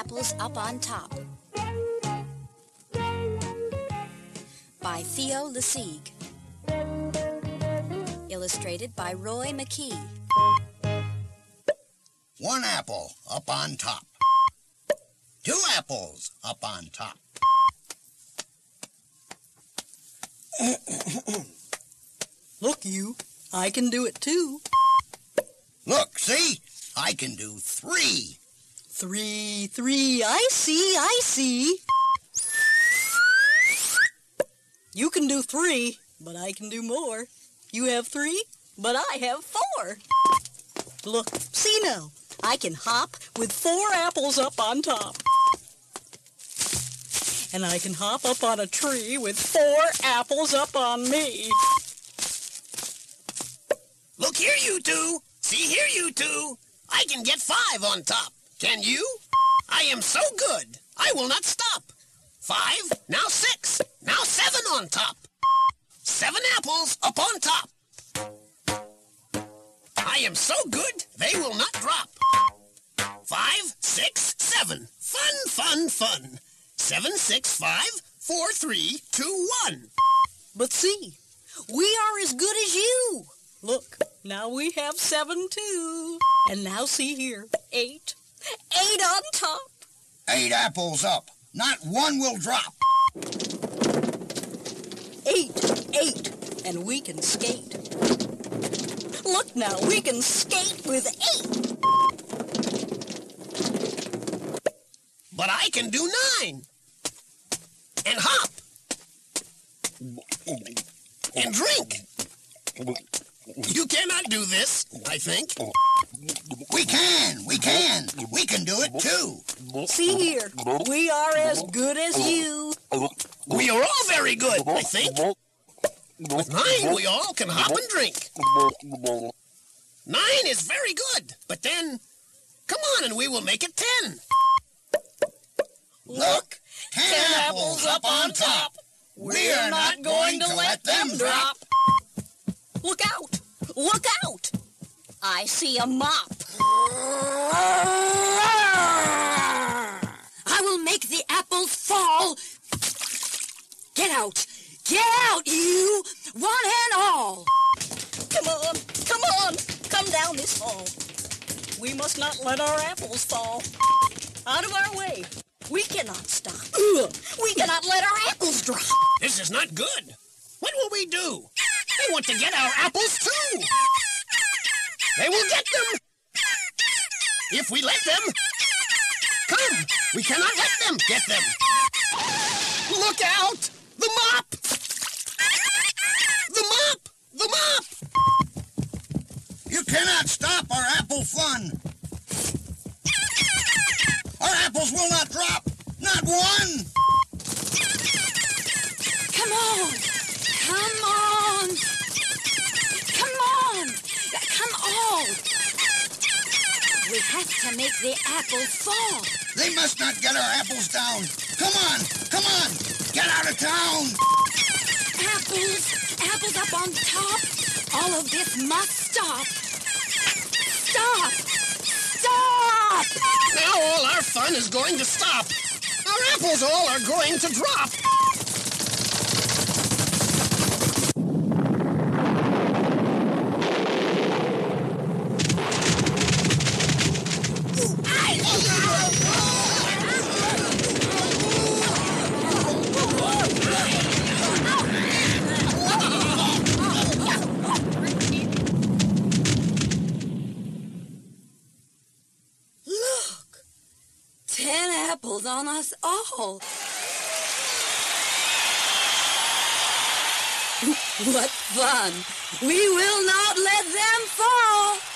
apples up on top. By Theo LeSieg. Illustrated by Roy McKie. One apple up on top. Two apples up on top. Look, you. I can do it too. Look, see? I can do three. Three, three. I see, I see. You can do three, but I can do more. You have three, but I have four. Look, see now. I can hop with four apples up on top. And I can hop up on a tree with four apples up on me. Look here, you two. See here, you two. I can get five on top. Can you? I am so good. I will not stop. Five, now six, now seven on top. Seven apples up on top. I am so good, they will not drop. Five, six, seven. Fun, fun, fun. Seven, six, five, four, three, two, one. But see, we are as good as you. Look, now we have seven too. And now see here, eight. Eight on top. Eight apples up. Not one will drop. Eight, eight. And we can skate. Look now, we can skate with eight. But I can do nine. And hop. And drink. You cannot do this, I think. We can, we can. We can do it too. See here, we are as good as you. We are all very good, I think. With nine, we all can hop and drink. Nine is very good, but then, come on and we will make it ten. Look, ten, apples up on top. We are not going to let them drop. Look out! Look out! I see a mop. I will make the apples fall. Get out! Get out, you! One and all! Come on, come on, come down this hall. We must not let our apples fall. Out of our way. We cannot stop. We cannot let our apples drop. This is not good. What will we do? They want to get our apples too. They will get them. If we let them. Come, we cannot let them get them. Look out! The mop! The mop! The mop! You cannot stop our apple fun. Our apples will not drop. Not one. Come on! Come We have to make the apples fall. They must not get our apples down. Come on, come on. Get out of town. Apples! Apples up on top! All of this must stop! Stop! Stop! Now all our fun is going to stop. Our apples all are going to drop. On us all. What fun! We will not let them fall!